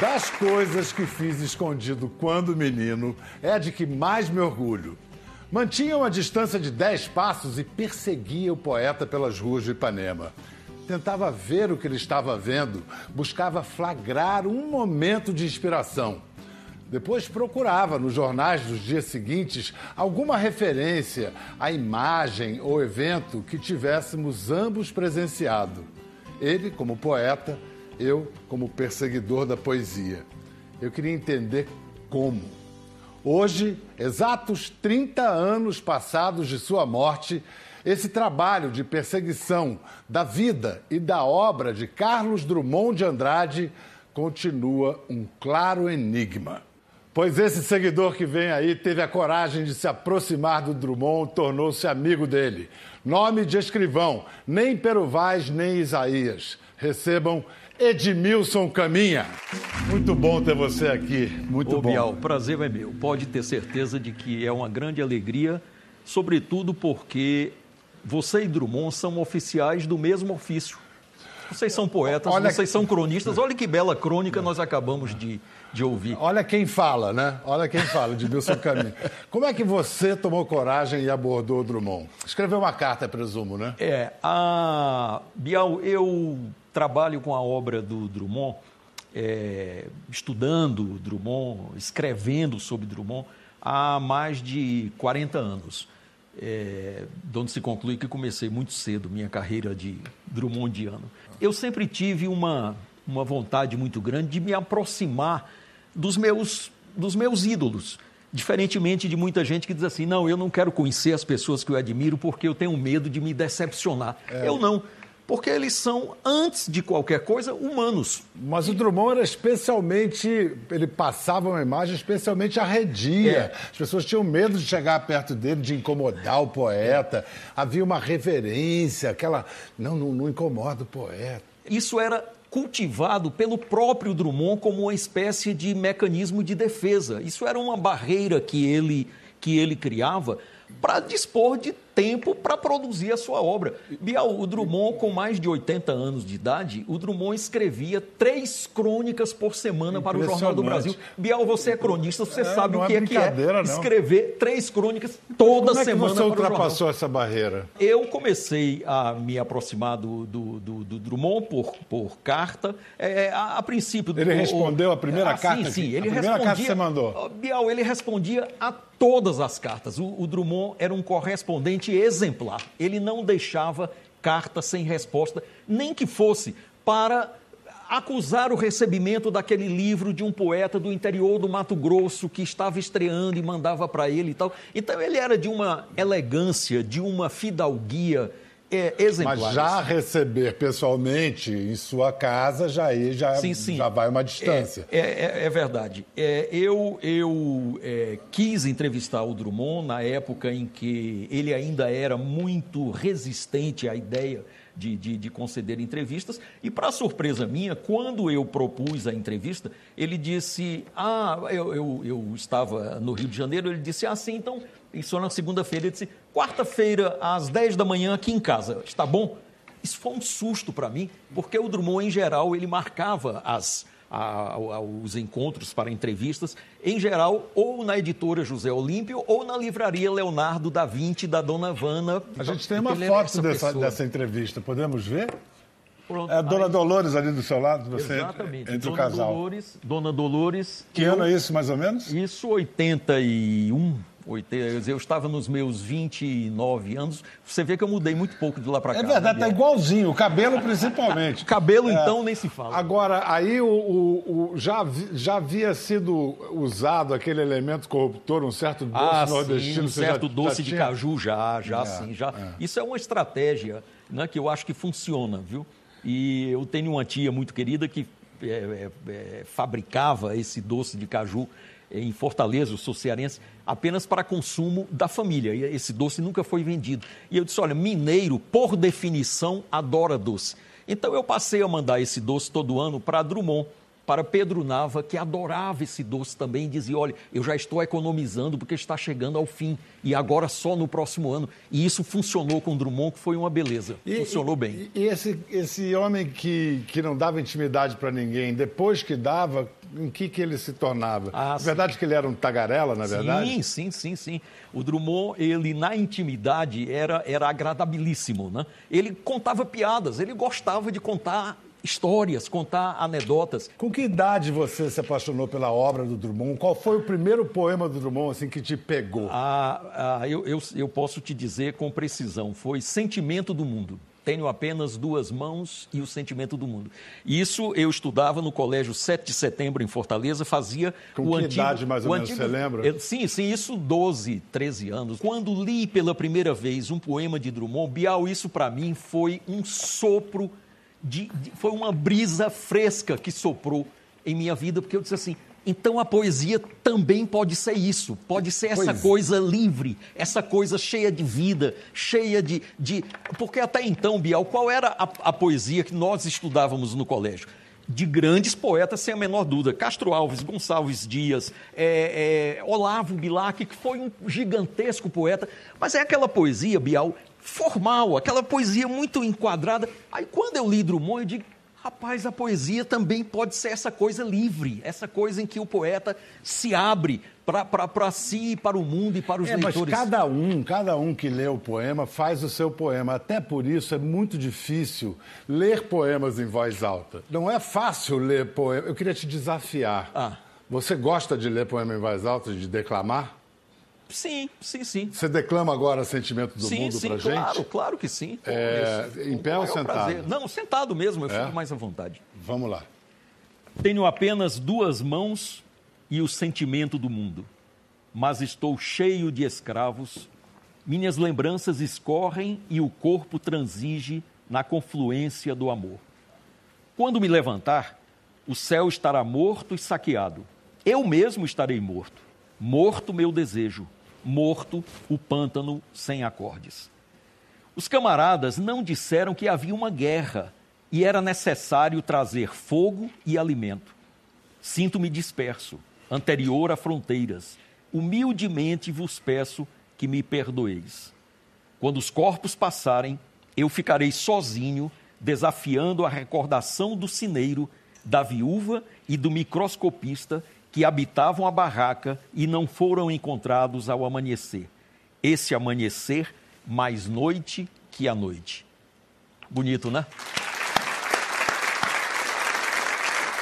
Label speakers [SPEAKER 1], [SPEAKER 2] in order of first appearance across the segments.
[SPEAKER 1] Das coisas que fiz escondido quando menino, é a de que mais me orgulho. Mantinha uma distância de 10 passos e perseguia o poeta pelas ruas de Ipanema. Tentava ver o que ele estava vendo, buscava flagrar um momento de inspiração. Depois procurava nos jornais dos dias seguintes alguma referência à imagem ou evento que tivéssemos ambos presenciado. Ele como poeta, eu como perseguidor da poesia. Eu queria entender como. Hoje, exatos 30 anos passados de sua morte, esse trabalho de perseguição da vida e da obra de Carlos Drummond de Andrade continua um claro enigma. Pois esse seguidor que vem aí teve a coragem de se aproximar do Drummond, tornou-se amigo dele. Nome de escrivão, nem Peruvaz, nem Isaías. Recebam Edmilson Caminha. Muito bom ter você aqui. Muito
[SPEAKER 2] Ô,
[SPEAKER 1] bom.
[SPEAKER 2] Bial, o prazer é meu. Pode ter certeza de que é uma grande alegria, sobretudo porque você e Drummond são oficiais do mesmo ofício. Vocês são poetas,
[SPEAKER 1] Olha-
[SPEAKER 2] vocês são cronistas. Olha que bela crônica nós acabamos de, de ouvir.
[SPEAKER 1] Olha quem fala, né? Olha quem fala, Edmilson Caminha. Como é que você tomou coragem e abordou o Drummond? Escreveu uma carta, presumo, né?
[SPEAKER 2] É, a Bial, eu trabalho com a obra do Drummond, é, estudando Drummond, escrevendo sobre Drummond há mais de 40 anos. É, de onde se conclui que comecei muito cedo minha carreira de Drummondiano. Eu sempre tive uma, uma vontade muito grande de me aproximar dos meus, dos meus ídolos. Diferentemente de muita gente que diz assim: não, eu não quero conhecer as pessoas que eu admiro porque eu tenho medo de me decepcionar. Eu não, porque eles são, antes de qualquer coisa, humanos.
[SPEAKER 1] Mas o Drummond era especialmente. Ele passava uma imagem especialmente arredia.
[SPEAKER 2] É.
[SPEAKER 1] As pessoas tinham medo de chegar perto dele, de incomodar o poeta. Havia uma reverência, aquela. Não, não, não incomoda o poeta.
[SPEAKER 2] Isso era cultivado pelo próprio Drummond como uma espécie de mecanismo de defesa. Isso era uma barreira que ele, que ele criava para dispor de tempo para produzir a sua obra. Bial, o Drummond, com mais de 80 anos de idade, o Drummond escrevia três crônicas por semana para o Jornal do Brasil. Bial, você é cronista, você
[SPEAKER 1] É,
[SPEAKER 2] sabe o
[SPEAKER 1] é
[SPEAKER 2] que é que é
[SPEAKER 1] não.
[SPEAKER 2] escrever três crônicas toda
[SPEAKER 1] Como é que
[SPEAKER 2] semana
[SPEAKER 1] você
[SPEAKER 2] para o jornal.
[SPEAKER 1] ultrapassou essa barreira?
[SPEAKER 2] Eu comecei a me aproximar do, do, do- do Drummond por, por carta. É, a, a princípio.
[SPEAKER 1] Ele respondeu a primeira
[SPEAKER 2] Ah,
[SPEAKER 1] carta
[SPEAKER 2] Sim, sim.
[SPEAKER 1] que- a
[SPEAKER 2] Ele
[SPEAKER 1] primeira carta que você mandou?
[SPEAKER 2] Bial, ele respondia a todas as cartas. O, o Drummond era um correspondente exemplar. Ele não deixava carta sem resposta, nem que fosse para acusar o recebimento daquele livro de um poeta do interior do Mato Grosso que estava estreando e mandava para ele e tal. Então ele era de uma elegância, de uma fidalguia é.
[SPEAKER 1] Mas já receber pessoalmente em sua casa, já já,
[SPEAKER 2] Sim, sim.
[SPEAKER 1] já vai uma distância.
[SPEAKER 2] É, é- é verdade. É, eu eu é, quis entrevistar o Drummond na época em que ele ainda era muito resistente à ideia de, de- de conceder entrevistas. E, para surpresa minha, quando eu propus a entrevista, ele disse: Ah, eu, eu, eu estava no Rio de Janeiro. Ele disse: Ah, sim, então. Isso na segunda-feira. Ele disse: Quarta-feira, às 10 da manhã, aqui em casa. Está bom? Isso foi um susto para mim, porque o Drummond, em geral, ele marcava as, a- a- os encontros para entrevistas, em geral, ou na editora José Olímpio, ou na livraria Leonardo da Vinci, da Dona Vana.
[SPEAKER 1] A gente tem uma
[SPEAKER 2] era
[SPEAKER 1] foto
[SPEAKER 2] essa
[SPEAKER 1] dessa, dessa entrevista, podemos ver?
[SPEAKER 2] Pronto,
[SPEAKER 1] É a Dona
[SPEAKER 2] aí-
[SPEAKER 1] Dolores ali do seu lado, você
[SPEAKER 2] Exatamente.
[SPEAKER 1] entre o casal.
[SPEAKER 2] Dolores, Dona Dolores.
[SPEAKER 1] Que
[SPEAKER 2] eu-
[SPEAKER 1] ano é isso, mais ou menos?
[SPEAKER 2] Isso, 81. 80, eu estava nos meus 29 anos. Você vê que eu mudei muito pouco de lá para cá.
[SPEAKER 1] É verdade, tá igualzinho, o cabelo principalmente.
[SPEAKER 2] Cabelo,
[SPEAKER 1] É.
[SPEAKER 2] então, nem se fala.
[SPEAKER 1] Agora, aí o, o- o- já, já havia sido usado aquele elemento corruptor, um certo doce
[SPEAKER 2] Ah,
[SPEAKER 1] nordestino.
[SPEAKER 2] sim, um
[SPEAKER 1] já-
[SPEAKER 2] certo
[SPEAKER 1] já
[SPEAKER 2] doce de
[SPEAKER 1] tinha?
[SPEAKER 2] caju, já, já
[SPEAKER 1] É,
[SPEAKER 2] sim, já. Isso é uma estratégia né, que eu acho que funciona, viu? E eu tenho uma tia muito querida que é, é, é, fabricava esse doce de caju em Fortaleza, eu sou cearense, apenas para consumo da família. E esse doce nunca foi vendido. E eu disse, olha, mineiro, por definição, adora doce. Então eu passei a mandar esse doce todo ano para Drummond. Para Pedro Nava, que adorava esse doce também, dizia: Olha, eu já estou economizando porque está chegando ao fim e agora só no próximo ano. E isso funcionou com Drummond, que foi uma beleza. E, funcionou bem.
[SPEAKER 1] E, e esse, esse homem que, que não dava intimidade para ninguém, depois que dava, em que, que ele se tornava? Ah, verdade que ele era um tagarela, na verdade?
[SPEAKER 2] Sim, sim, sim, sim. O Drummond, ele na intimidade era, era agradabilíssimo, né? Ele contava piadas, ele gostava de contar histórias, contar anedotas.
[SPEAKER 1] Com que idade você se apaixonou pela obra do Drummond? Qual foi o primeiro poema do Drummond assim, que te pegou?
[SPEAKER 2] Ah, ah eu, eu, eu posso te dizer com precisão. Foi Sentimento do Mundo. Tenho apenas duas mãos e o sentimento do mundo. Isso eu estudava no colégio 7 de setembro em Fortaleza, fazia
[SPEAKER 1] Com
[SPEAKER 2] o
[SPEAKER 1] que
[SPEAKER 2] antigo,
[SPEAKER 1] idade mais ou menos antigo, você lembra?
[SPEAKER 2] sim, sim, isso 12, 13 anos. Quando li pela primeira vez um poema de Drummond, Bial, isso para mim foi um sopro de, de, foi uma brisa fresca que soprou em minha vida, porque eu disse assim: então a poesia também pode ser isso, pode ser essa pois. coisa livre, essa coisa cheia de vida, cheia de, de. Porque até então, Bial, qual era a, a poesia que nós estudávamos no colégio? de grandes poetas, sem a menor dúvida. Castro Alves, Gonçalves Dias, é, é, Olavo Bilac, que foi um gigantesco poeta, mas é aquela poesia, Bial, formal, aquela poesia muito enquadrada. Aí quando eu li Drummond, eu digo, rapaz, a poesia também pode ser essa coisa livre, essa coisa em que o poeta se abre para si, para o mundo e para os
[SPEAKER 1] é,
[SPEAKER 2] leitores.
[SPEAKER 1] Mas cada um, cada um que lê o poema faz o seu poema. Até por isso é muito difícil ler poemas em voz alta. Não é fácil ler poema. Eu queria te desafiar. Ah. Você gosta de ler poema em voz alta, de declamar?
[SPEAKER 2] Sim, sim, sim.
[SPEAKER 1] Você declama agora Sentimento do
[SPEAKER 2] sim,
[SPEAKER 1] Mundo
[SPEAKER 2] sim,
[SPEAKER 1] pra
[SPEAKER 2] claro,
[SPEAKER 1] gente?
[SPEAKER 2] Claro, claro que sim.
[SPEAKER 1] É, em pé ou sentado? Prazer.
[SPEAKER 2] Não, sentado mesmo, eu é? fico mais à vontade.
[SPEAKER 1] Vamos lá.
[SPEAKER 2] Tenho apenas duas mãos e o sentimento do mundo, mas estou cheio de escravos. Minhas lembranças escorrem e o corpo transige na confluência do amor. Quando me levantar, o céu estará morto e saqueado. Eu mesmo estarei morto. Morto meu desejo, morto o pântano sem acordes. Os camaradas não disseram que havia uma guerra e era necessário trazer fogo e alimento. Sinto-me disperso, anterior a fronteiras. Humildemente vos peço que me perdoeis. Quando os corpos passarem, eu ficarei sozinho, desafiando a recordação do cineiro, da viúva e do microscopista que habitavam a barraca e não foram encontrados ao amanhecer. Esse amanhecer, mais noite que a noite. Bonito, né?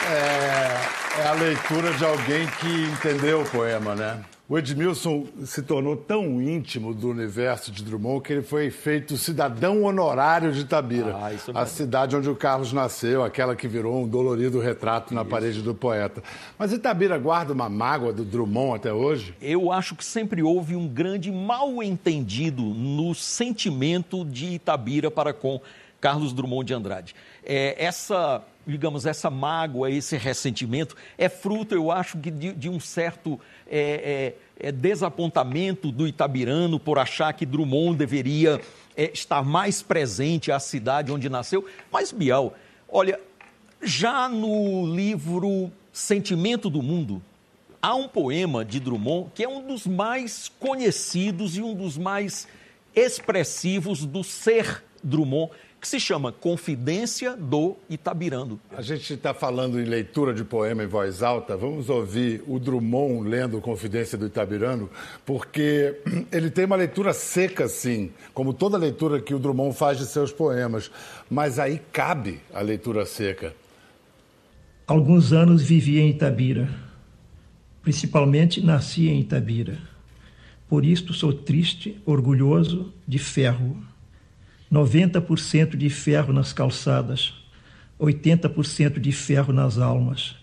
[SPEAKER 1] É, é a leitura de alguém que entendeu o poema, né? O Edmilson se tornou tão íntimo do universo de Drummond que ele foi feito cidadão honorário de Itabira, ah, a cidade onde o Carlos nasceu, aquela que virou um dolorido retrato na isso. parede do poeta. Mas Itabira guarda uma mágoa do Drummond até hoje?
[SPEAKER 2] Eu acho que sempre houve um grande mal entendido no sentimento de Itabira para com Carlos Drummond de Andrade. É, essa digamos, essa mágoa, esse ressentimento, é fruto, eu acho, de, de um certo é, é, é, desapontamento do Itabirano por achar que Drummond deveria é, estar mais presente à cidade onde nasceu. Mas, Bial, olha, já no livro Sentimento do Mundo, há um poema de Drummond que é um dos mais conhecidos e um dos mais expressivos do ser Drummond, que se chama Confidência do Itabirando.
[SPEAKER 1] A gente está falando em leitura de poema em voz alta. Vamos ouvir o Drummond lendo Confidência do Itabirando, porque ele tem uma leitura seca, sim, como toda leitura que o Drummond faz de seus poemas. Mas aí cabe a leitura seca.
[SPEAKER 3] Alguns anos vivi em Itabira. Principalmente nasci em Itabira. Por isto sou triste, orgulhoso, de ferro 90% de ferro nas calçadas, 80% de ferro nas almas.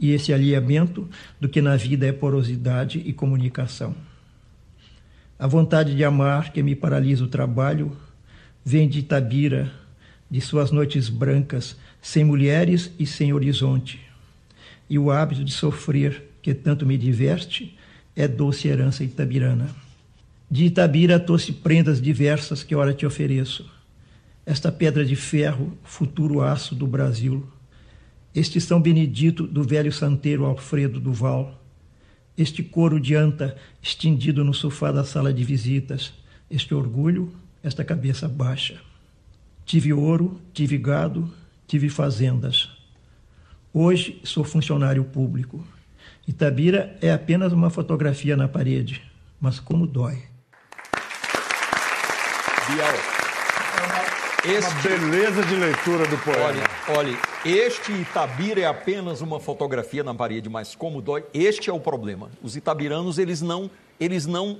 [SPEAKER 3] E esse alinhamento do que na vida é porosidade e comunicação. A vontade de amar que me paralisa o trabalho vem de Itabira, de suas noites brancas, sem mulheres e sem horizonte. E o hábito de sofrer, que tanto me diverte, é doce herança itabirana. De Itabira trouxe prendas diversas que ora te ofereço. Esta pedra de ferro, futuro aço do Brasil. este São Benedito do velho santeiro Alfredo Duval, este coro de anta estendido no sofá da sala de visitas, este orgulho, esta cabeça baixa. Tive ouro, tive gado, tive fazendas. Hoje sou funcionário público. Itabira é apenas uma fotografia na parede, mas como dói.
[SPEAKER 1] Biel. Este... Uma beleza de leitura do poema.
[SPEAKER 2] Olha, olha, este Itabira é apenas uma fotografia na parede, mas como dói, este é o problema. Os itabiranos, eles não, eles não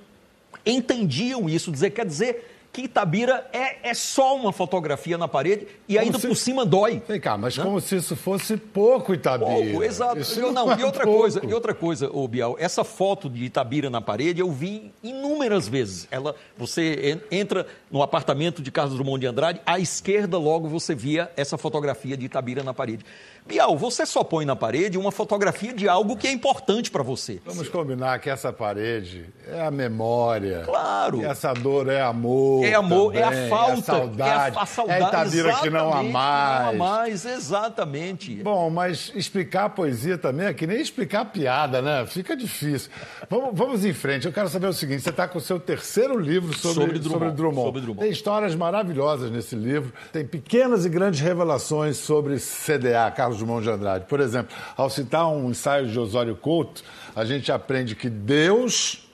[SPEAKER 2] entendiam isso. Dizer, quer dizer que Itabira é, é só uma fotografia na parede e ainda se... por cima dói.
[SPEAKER 1] Vem cá, mas né? como se isso fosse pouco Itabira. Pouco,
[SPEAKER 2] exato. Eu, não, não e outra pouco. coisa, e outra coisa, ô Bial, essa foto de Itabira na parede eu vi inúmeras vezes. Ela, você entra no apartamento de Carlos Drummond de Andrade, à esquerda logo você via essa fotografia de Itabira na parede. Bial, você só põe na parede uma fotografia de algo que é importante para você.
[SPEAKER 1] Vamos combinar que essa parede é a memória.
[SPEAKER 2] Claro.
[SPEAKER 1] E essa dor é amor.
[SPEAKER 2] É amor,
[SPEAKER 1] também,
[SPEAKER 2] é a falta. É a
[SPEAKER 1] saudade.
[SPEAKER 2] É a, a saudade.
[SPEAKER 1] É Itabira que não há mais.
[SPEAKER 2] não há mais, exatamente.
[SPEAKER 1] Bom, mas explicar a poesia também é que nem explicar a piada, né? Fica difícil. Vamos, vamos em frente. Eu quero saber o seguinte: você está com o seu terceiro livro sobre, sobre, Drummond, sobre Drummond. Sobre Drummond. Tem histórias maravilhosas nesse livro. Tem pequenas e grandes revelações sobre CDA, Carlos Carlos Drummond de Andrade. Por exemplo, ao citar um ensaio de Osório Couto, a gente aprende que Deus,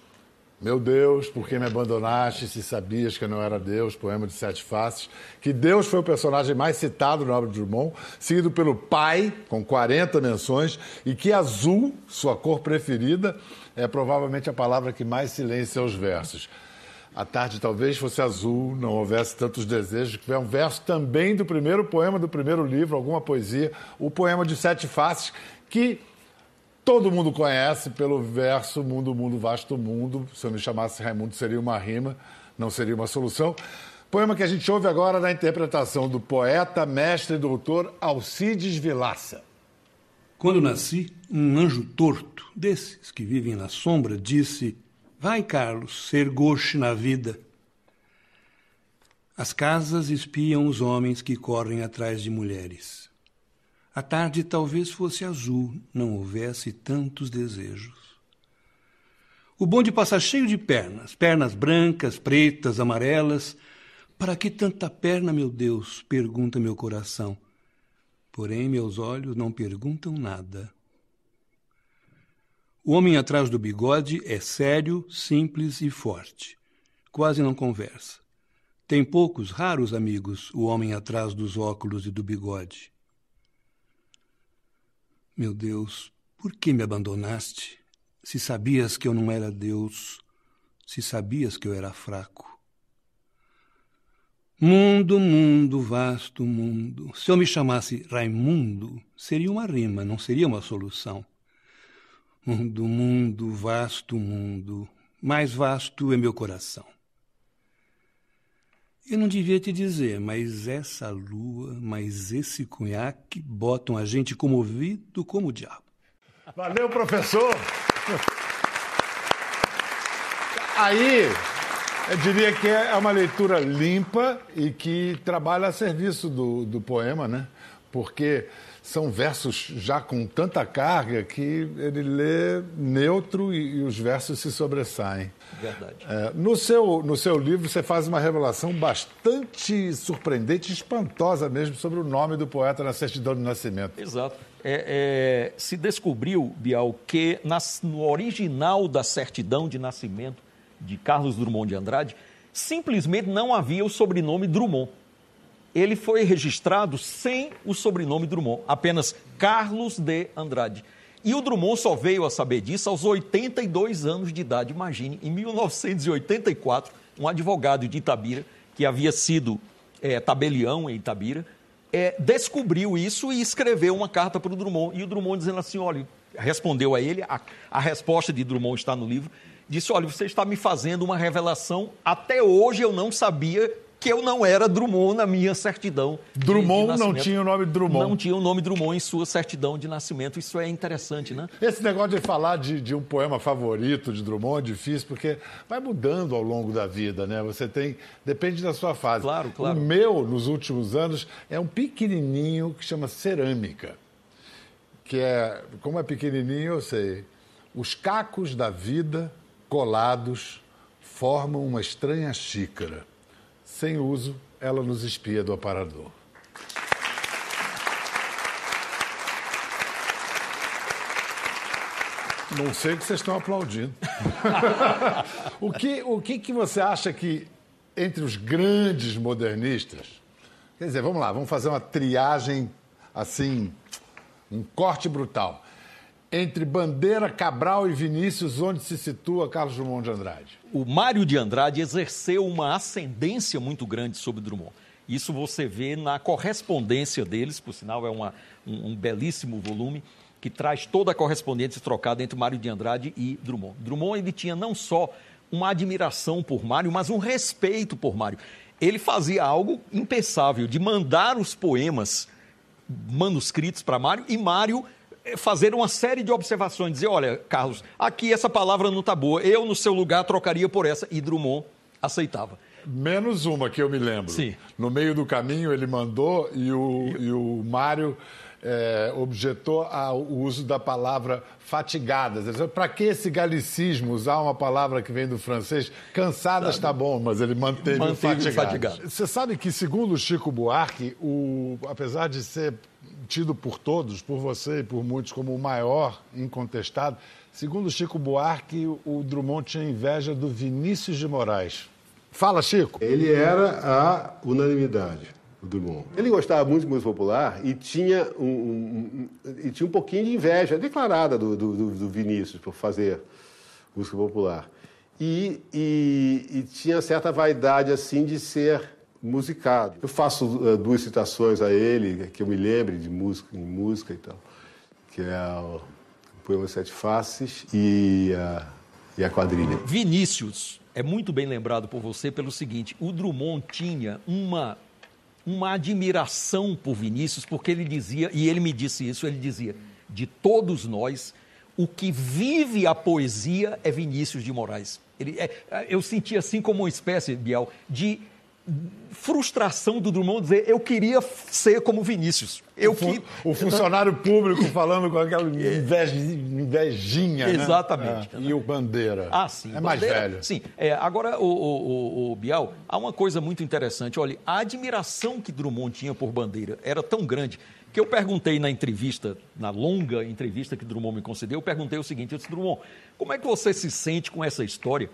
[SPEAKER 1] meu Deus, por que me abandonaste se sabias que eu não era Deus, poema de sete faces, que Deus foi o personagem mais citado na obra de Drummond, seguido pelo Pai, com 40 menções, e que azul, sua cor preferida, é provavelmente a palavra que mais silencia os versos. A tarde talvez fosse azul, não houvesse tantos desejos, que é um verso também do primeiro poema do primeiro livro, alguma poesia, o poema de Sete Faces, que todo mundo conhece pelo verso Mundo, Mundo, Vasto Mundo. Se eu me chamasse Raimundo, seria uma rima, não seria uma solução. Poema que a gente ouve agora na interpretação do poeta, mestre e doutor Alcides Vilaça.
[SPEAKER 4] Quando nasci, um anjo torto, desses que vivem na sombra, disse Vai, Carlos, ser goche na vida. As casas espiam os homens que correm atrás de mulheres. A tarde talvez fosse azul, não houvesse tantos desejos. O bonde passa cheio de pernas, pernas brancas, pretas, amarelas. Para que tanta perna, meu Deus? pergunta meu coração. Porém, meus olhos não perguntam nada. O homem atrás do bigode é sério, simples e forte. Quase não conversa. Tem poucos, raros amigos, o homem atrás dos óculos e do bigode. Meu Deus, por que me abandonaste? Se sabias que eu não era Deus, se sabias que eu era fraco. Mundo, mundo, vasto mundo. Se eu me chamasse Raimundo, seria uma rima, não seria uma solução. Mundo, mundo, vasto mundo, mais vasto é meu coração. Eu não devia te dizer, mas essa lua, mas esse cunhaque botam a gente comovido como o diabo.
[SPEAKER 1] Valeu, professor! Aí, eu diria que é uma leitura limpa e que trabalha a serviço do, do poema, né? Porque são versos já com tanta carga que ele lê neutro e, e os versos se sobressaem.
[SPEAKER 2] Verdade.
[SPEAKER 1] É, no, seu, no seu livro, você faz uma revelação bastante surpreendente espantosa mesmo sobre o nome do poeta na certidão de nascimento.
[SPEAKER 2] Exato. É, é, se descobriu, Bial, que nas, no original da certidão de nascimento de Carlos Drummond de Andrade, simplesmente não havia o sobrenome Drummond ele foi registrado sem o sobrenome Drummond, apenas Carlos de Andrade. E o Drummond só veio a saber disso aos 82 anos de idade. Imagine, em 1984, um advogado de Itabira, que havia sido é, tabelião em Itabira, é, descobriu isso e escreveu uma carta para o Drummond. E o Drummond dizendo assim: olha, respondeu a ele, a, a resposta de Drummond está no livro, disse: olha, você está me fazendo uma revelação, até hoje eu não sabia que eu não era Drummond na minha certidão.
[SPEAKER 1] Drummond não tinha o nome Drummond.
[SPEAKER 2] Não tinha o nome Drummond em sua certidão de nascimento. Isso é interessante, né?
[SPEAKER 1] Esse negócio de falar de, de um poema favorito de Drummond é difícil, porque vai mudando ao longo da vida, né? Você tem. Depende da sua fase.
[SPEAKER 2] Claro, claro.
[SPEAKER 1] O meu, nos últimos anos, é um pequenininho que chama Cerâmica. que é, como é pequenininho, eu sei. Os cacos da vida colados formam uma estranha xícara. Sem uso, ela nos espia do aparador. Não sei o que vocês estão aplaudindo. o que, o que, que você acha que, entre os grandes modernistas, quer dizer, vamos lá, vamos fazer uma triagem assim, um corte brutal. Entre Bandeira, Cabral e Vinícius, onde se situa Carlos Drummond de Andrade?
[SPEAKER 2] O Mário de Andrade exerceu uma ascendência muito grande sobre Drummond. Isso você vê na correspondência deles, por sinal é uma, um, um belíssimo volume que traz toda a correspondência trocada entre Mário de Andrade e Drummond. Drummond ele tinha não só uma admiração por Mário, mas um respeito por Mário. Ele fazia algo impensável de mandar os poemas manuscritos para Mário e Mário fazer uma série de observações, dizer, olha, Carlos, aqui essa palavra não está boa, eu no seu lugar trocaria por essa, e Drummond aceitava.
[SPEAKER 1] Menos uma que eu me lembro.
[SPEAKER 2] Sim.
[SPEAKER 1] No meio do caminho ele mandou e o, e o Mário é, objetou ao uso da palavra fatigadas. Para que esse galicismo, usar uma palavra que vem do francês? Cansadas está bom, mas ele manteve, manteve o fatigadas. Você sabe que, segundo Chico Buarque, o, apesar de ser tido por todos, por você e por muitos, como o maior incontestado, segundo Chico Buarque, o Drummond tinha inveja do Vinícius de Moraes. Fala, Chico.
[SPEAKER 5] Ele era a unanimidade o Drummond. Ele gostava muito de música popular e tinha um, um, um e tinha um pouquinho de inveja declarada do, do, do, Vinícius por fazer música popular. E, e, e, tinha certa vaidade assim de ser musicado. Eu faço uh, duas citações a ele, que eu me lembre de música, em música e tal, que é o poema Sete Faces e a, e a quadrilha.
[SPEAKER 2] Vinícius é muito bem lembrado por você pelo seguinte: o Drummond tinha uma uma admiração por Vinícius, porque ele dizia, e ele me disse isso, ele dizia: de todos nós, o que vive a poesia é Vinícius de Moraes. Ele, é, eu senti assim como uma espécie, Biel, de frustração do Drummond dizer eu queria ser como Vinícius. Eu
[SPEAKER 1] o, fun que... o funcionário público falando com aquela inveja, invejinha,
[SPEAKER 2] né? Exatamente.
[SPEAKER 1] Né? É. E o Bandeira.
[SPEAKER 2] Ah, sim.
[SPEAKER 1] É
[SPEAKER 2] Bandeira,
[SPEAKER 1] mais velho.
[SPEAKER 2] Sim. É, agora, o, o, o, Bial, há uma coisa muito interessante. Olha, a admiração que Drummond tinha por Bandeira era tão grande que eu perguntei na entrevista, na longa entrevista que Drummond me concedeu, eu perguntei o seguinte, eu disse, Drummond, como é que você se sente com essa história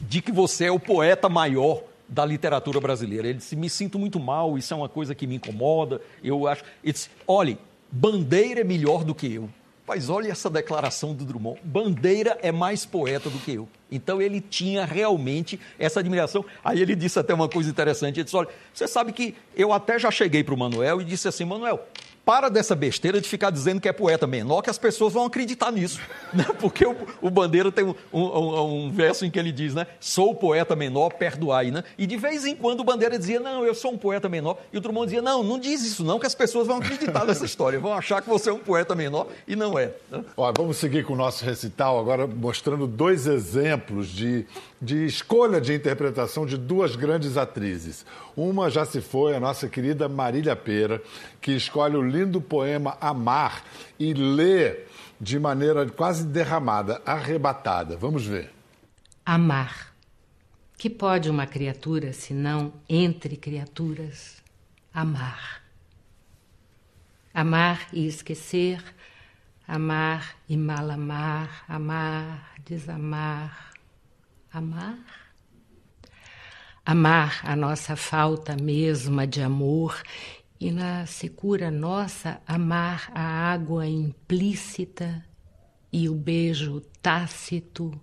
[SPEAKER 2] de que você é o poeta maior da literatura brasileira. Ele disse: Me sinto muito mal, isso é uma coisa que me incomoda. Eu acho. Ele disse: Olhe, Bandeira é melhor do que eu. Mas olha essa declaração do Drummond: Bandeira é mais poeta do que eu. Então ele tinha realmente essa admiração. Aí ele disse até uma coisa interessante: ele disse, olha, você sabe que eu até já cheguei para o Manuel e disse assim: Manuel, para dessa besteira de ficar dizendo que é poeta menor, que as pessoas vão acreditar nisso. Né? Porque o, o Bandeira tem um, um, um, verso em que ele diz, né? Sou poeta menor, perdoai, né? E de vez em quando o Bandeira dizia, não, eu sou um poeta menor. E o Drummond dizia, não, não diz isso não, que as pessoas vão acreditar nessa história, vão achar que você é um poeta menor e não é. Né?
[SPEAKER 1] Ó, vamos seguir com o nosso recital agora, mostrando dois exemplos de, de escolha de interpretação de duas grandes atrizes. Uma já se foi, a nossa querida Marília Pera, que escolhe o lindo poema Amar e lê de maneira quase derramada, arrebatada. Vamos ver.
[SPEAKER 6] Amar. Que pode uma criatura, se não entre criaturas, amar? Amar e esquecer, amar e mal amar, amar, desamar, amar? Amar a nossa falta mesma de amor e na secura nossa amar a água implícita e o beijo tácito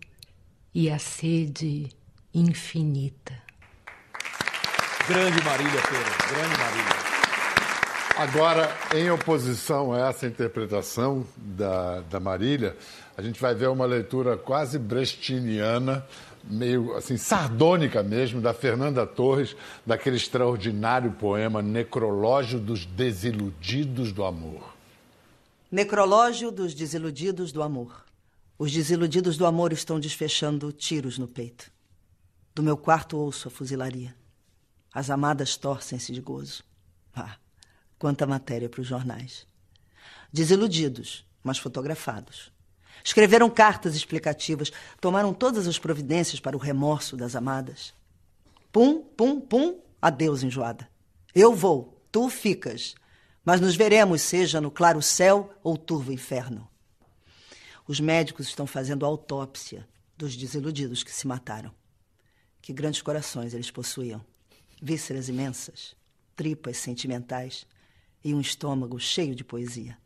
[SPEAKER 6] e a sede infinita.
[SPEAKER 2] Grande Marília Pereira, grande Marília.
[SPEAKER 1] Agora, em oposição a essa interpretação da, da Marília, a gente vai ver uma leitura quase brechtiana meio assim sardônica mesmo da Fernanda Torres, daquele extraordinário poema Necrológio dos Desiludidos do Amor.
[SPEAKER 7] Necrológio dos Desiludidos do Amor. Os desiludidos do amor estão desfechando tiros no peito. Do meu quarto ouço a fuzilaria. As amadas torcem-se de gozo. Ah, quanta matéria para os jornais. Desiludidos, mas fotografados. Escreveram cartas explicativas, tomaram todas as providências para o remorso das amadas. Pum, pum, pum, adeus, enjoada. Eu vou, tu ficas, mas nos veremos, seja no claro céu ou turvo inferno. Os médicos estão fazendo autópsia dos desiludidos que se mataram. Que grandes corações eles possuíam. Vísceras imensas, tripas sentimentais e um estômago cheio de poesia.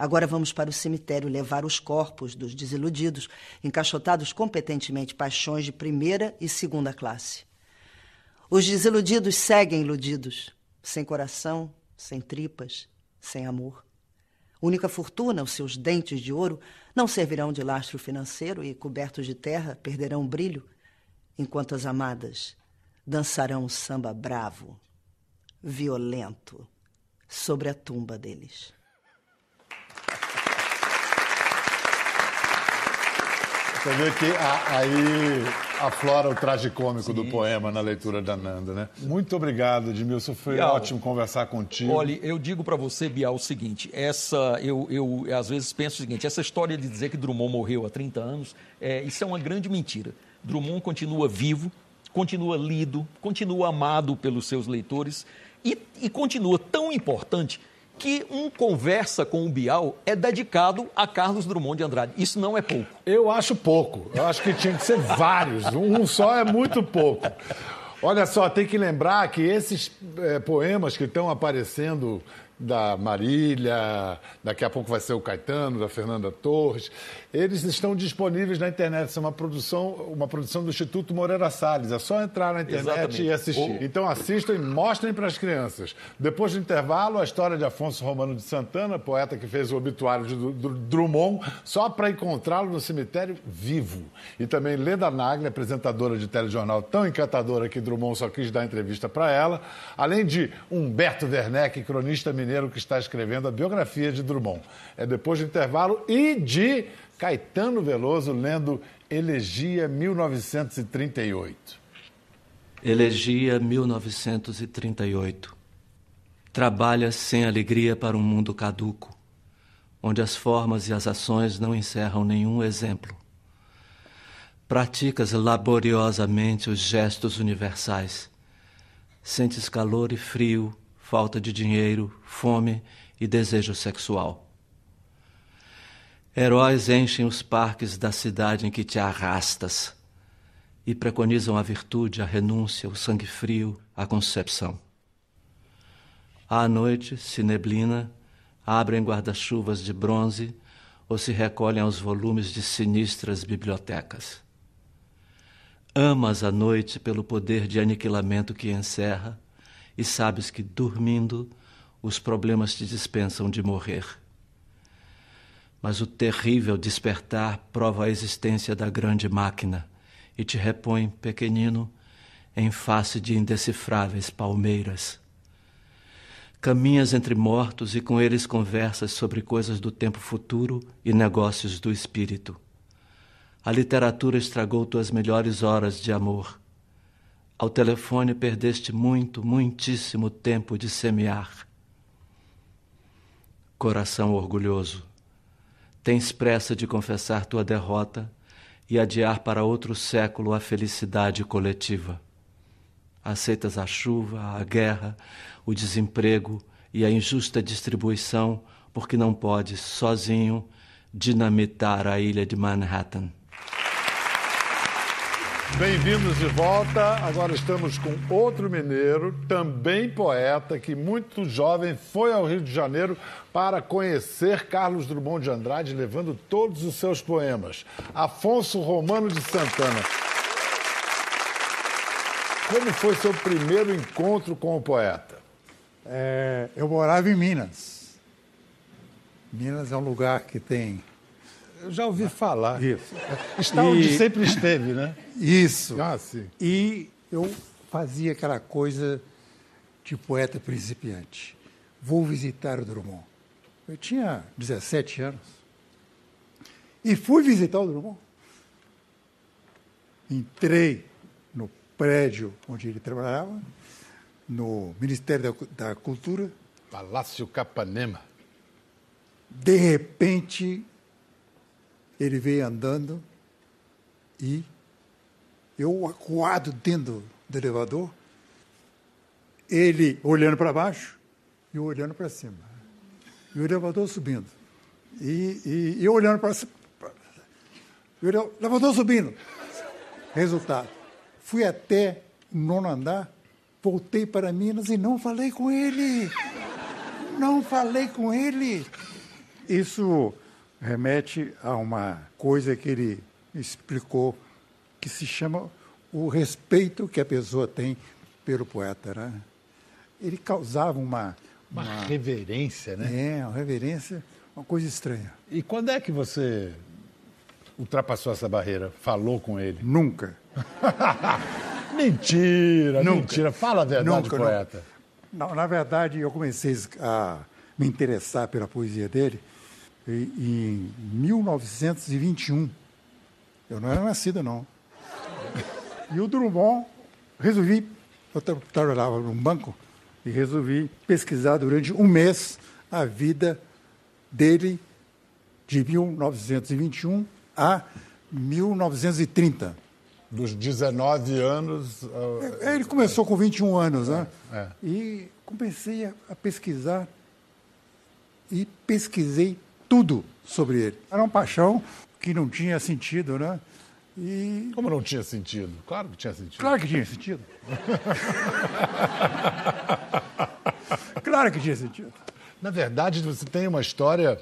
[SPEAKER 7] Agora vamos para o cemitério levar os corpos dos desiludidos, encaixotados competentemente paixões de primeira e segunda classe. Os desiludidos seguem iludidos, sem coração, sem tripas, sem amor. Única fortuna, os seus dentes de ouro, não servirão de lastro financeiro e, cobertos de terra, perderão o brilho, enquanto as amadas dançarão o samba bravo, violento, sobre a tumba deles.
[SPEAKER 1] Você vê que a, aí aflora o tragicômico Sim. do poema na leitura da Nanda, né? Muito obrigado, Edmilson. Foi Bial, ótimo conversar contigo.
[SPEAKER 2] Olha, eu digo para você, Bial, o seguinte: essa, eu, eu às vezes penso o seguinte: essa história de dizer que Drummond morreu há 30 anos, é, isso é uma grande mentira. Drummond continua vivo, continua lido, continua amado pelos seus leitores e, e continua tão importante que um conversa com o Bial é dedicado a Carlos Drummond de Andrade. Isso não é pouco.
[SPEAKER 1] Eu acho pouco. Eu acho que tinha que ser vários. Um só é muito pouco. Olha só, tem que lembrar que esses é, poemas que estão aparecendo da Marília, daqui a pouco vai ser o Caetano, da Fernanda Torres. Eles estão disponíveis na internet. Isso é uma produção, uma produção do Instituto Moreira Salles. É só entrar na internet Exatamente. e assistir. Então assistam e mostrem para as crianças. Depois do intervalo, a história de Afonso Romano de Santana, poeta que fez o obituário de Drummond, só para encontrá-lo no cemitério vivo. E também Leda Nagli, apresentadora de telejornal tão encantadora que Drummond só quis dar entrevista para ela. Além de Humberto Werneck, cronista mineiro que está escrevendo a biografia de Drummond. É depois do intervalo e de Caetano Veloso lendo Elegia 1938.
[SPEAKER 8] Elegia 1938. Trabalha sem alegria para um mundo caduco, onde as formas e as ações não encerram nenhum exemplo. Praticas laboriosamente os gestos universais. Sentes calor e frio falta de dinheiro, fome e desejo sexual. Heróis enchem os parques da cidade em que te arrastas e preconizam a virtude, a renúncia, o sangue frio, a concepção. À noite, se neblina, abrem guarda-chuvas de bronze ou se recolhem aos volumes de sinistras bibliotecas. Amas a noite pelo poder de aniquilamento que encerra e sabes que, dormindo, os problemas te dispensam de morrer. Mas o terrível despertar prova a existência da grande máquina e te repõe, pequenino, em face de indecifráveis palmeiras. Caminhas entre mortos e com eles conversas sobre coisas do tempo futuro e negócios do espírito. A literatura estragou tuas melhores horas de amor ao telefone perdeste muito, muitíssimo tempo de semear. Coração orgulhoso, tens pressa de confessar tua derrota e adiar para outro século a felicidade coletiva. Aceitas a chuva, a guerra, o desemprego e a injusta distribuição porque não podes, sozinho, dinamitar a ilha de Manhattan.
[SPEAKER 1] Bem-vindos de volta. Agora estamos com outro mineiro, também poeta, que muito jovem foi ao Rio de Janeiro para conhecer Carlos Drummond de Andrade, levando todos os seus poemas. Afonso Romano de Santana. Como foi seu primeiro encontro com o poeta?
[SPEAKER 9] É, eu morava em Minas. Minas é um lugar que tem
[SPEAKER 1] eu já ouvi falar.
[SPEAKER 9] Isso.
[SPEAKER 1] Está e... onde sempre esteve, né?
[SPEAKER 9] Isso.
[SPEAKER 1] Ah, sim.
[SPEAKER 9] E eu fazia aquela coisa de poeta principiante. Vou visitar o Drummond. Eu tinha 17 anos. E fui visitar o Drummond. Entrei no prédio onde ele trabalhava, no Ministério da, da Cultura.
[SPEAKER 1] Palácio Capanema.
[SPEAKER 9] De repente, ele veio andando e eu acuado dentro do elevador, ele olhando para baixo e eu olhando para cima. E o elevador subindo. E, e, e eu olhando para cima. O elevador subindo. Resultado. Fui até o nono andar, voltei para Minas e não falei com ele. Não falei com ele. Isso remete a uma coisa que ele explicou, que se chama o respeito que a pessoa tem pelo poeta. Né? Ele causava uma,
[SPEAKER 1] uma, uma reverência, né?
[SPEAKER 9] É, uma reverência, uma coisa estranha.
[SPEAKER 1] E quando é que você ultrapassou essa barreira? Falou com ele?
[SPEAKER 9] Nunca.
[SPEAKER 1] mentira, Nunca. mentira. Fala a verdade,
[SPEAKER 9] Nunca,
[SPEAKER 1] poeta.
[SPEAKER 9] Não, na verdade, eu comecei a me interessar pela poesia dele em 1921. Eu não era nascido, não. E o Drummond, resolvi, eu trabalhava num banco, e resolvi pesquisar durante um mês a vida dele de 1921 a 1930.
[SPEAKER 1] Dos 19 anos.
[SPEAKER 9] É, ele começou com 21 anos, né? É. E comecei a pesquisar e pesquisei tudo sobre ele. Era uma paixão que não tinha sentido, né?
[SPEAKER 1] E... Como não tinha sentido? Claro que tinha sentido.
[SPEAKER 9] Claro que tinha sentido. claro que tinha sentido.
[SPEAKER 1] Na verdade, você tem uma história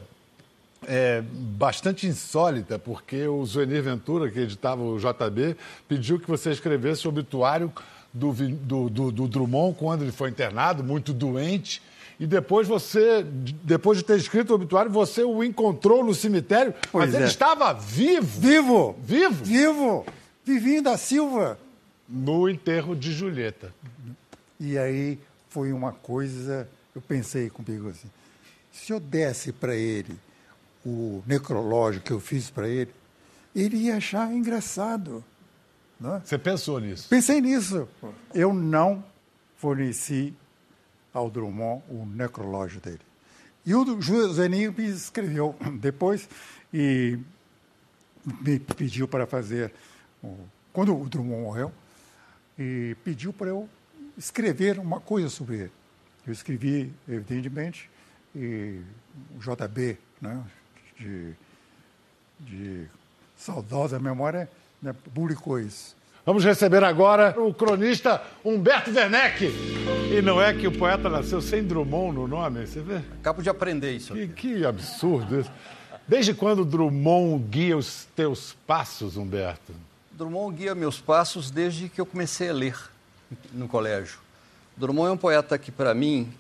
[SPEAKER 1] é, bastante insólita, porque o Zuenir Ventura, que editava o JB, pediu que você escrevesse o obituário do, do, do, do Drummond quando ele foi internado, muito doente. E depois você, depois de ter escrito o obituário, você o encontrou no cemitério, pois mas é. ele estava vivo.
[SPEAKER 9] Vivo.
[SPEAKER 1] Vivo?
[SPEAKER 9] Vivo. Vivinho da Silva.
[SPEAKER 1] No enterro de Julieta.
[SPEAKER 9] E aí foi uma coisa, eu pensei comigo assim, se eu desse para ele o necrológio que eu fiz para ele, ele ia achar engraçado. Não é?
[SPEAKER 1] Você pensou nisso?
[SPEAKER 9] Pensei nisso. Eu não forneci ao Drummond o necrológio dele. E o Joseninho me escreveu depois e me pediu para fazer, quando o Drummond morreu, e pediu para eu escrever uma coisa sobre ele. Eu escrevi, evidentemente, e o JB, né, de, de saudosa memória, né, publicou isso.
[SPEAKER 1] Vamos receber agora o cronista Humberto Werneck. E não é que o poeta nasceu sem Drummond no nome, você vê?
[SPEAKER 10] Acabo de aprender isso.
[SPEAKER 1] Que, que absurdo isso. Desde quando Drummond guia os teus passos, Humberto?
[SPEAKER 10] Drummond guia meus passos desde que eu comecei a ler no colégio. Drummond é um poeta que, para mim,